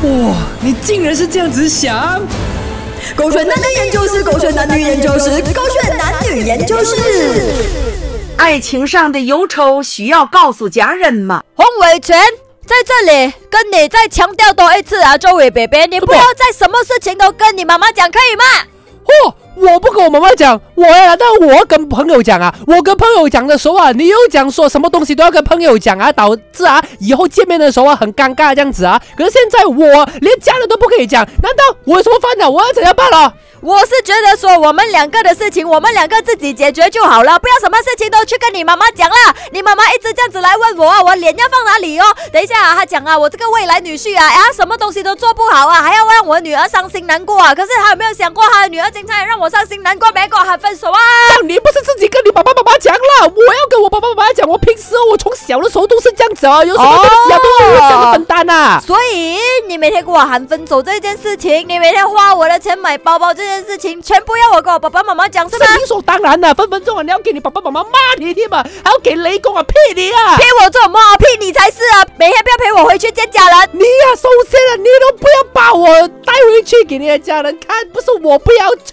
哇，你竟然是这样子想！狗选男女研究室，狗选男女研究室，狗选男女研究室。爱情上的忧愁需要告诉家人吗？洪伟全在这里跟你再强调多一次啊，周伟北北，你不要再什么事情都跟你妈妈讲，可以吗？嚯！我不跟我妈妈讲，我呀，但我跟朋友讲啊。我跟朋友讲的时候啊，你又讲说什么东西都要跟朋友讲啊，导致啊以后见面的时候啊很尴尬这样子啊。可是现在我连家人都不可以讲，难道我有什么烦恼？我要怎样办了？我是觉得说我们两个的事情，我们两个自己解决就好了，不要什么事情都去跟你妈妈讲了。你妈妈一直这样子来问我，我脸要放哪里哦？等一下啊，她讲啊，我这个未来女婿啊，啊，什么东西都做不好啊，还要让我女儿伤心难过啊。可是他有没有想过，他的女儿经常让我伤心难过，没跟我喊分手啊？你不是自己跟你爸爸妈妈讲了？我要跟我爸爸妈妈讲，我平时我从小的时候都是这样子哦，有什么东西啊都是我想的分担啊。所以你每天跟我喊分手这件事情，你每天花我的钱买包包这件事情，全部要我跟我爸爸妈妈讲是吗？理所当然的，分分钟啊，你要给你爸爸妈妈骂你天嘛，还要给雷公啊骗你啊，骗我做什么？骗你才是啊！每天不要陪我回去见家人。你呀，首先啊，你都不要把我去给你的家人看，不是我不要去，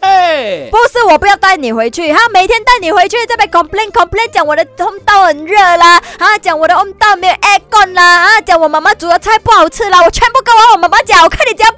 不是我不要带你回去，他每天带你回去这边 complain complain 讲我的通道很热啦，啊讲我的通道没有 aircon 啦，啊讲我妈妈煮的菜不好吃啦，我全部跟我我妈妈讲，我看你这样？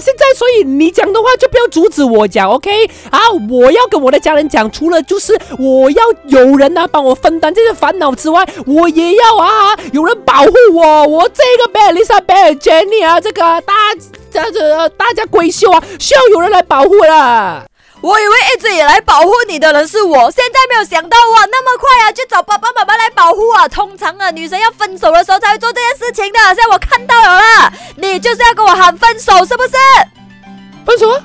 现在所以你讲的话就不要阻止我讲，OK？啊，我要跟我的家人讲，除了就是我要有人啊帮我分担这些烦恼之外，我也要啊有人保护我，我这个贝尔丽莎贝尔杰尼啊，这个大家这大家闺秀啊，需要有人来保护了。我以为一直以来保护你的人是我，现在没有想到哇，那么快啊，就找爸爸妈妈来保护啊！通常啊，女生要分手的时候才会做这件事情的。现在我看到了啦，你就是要跟我喊分手，是不是？分手啊！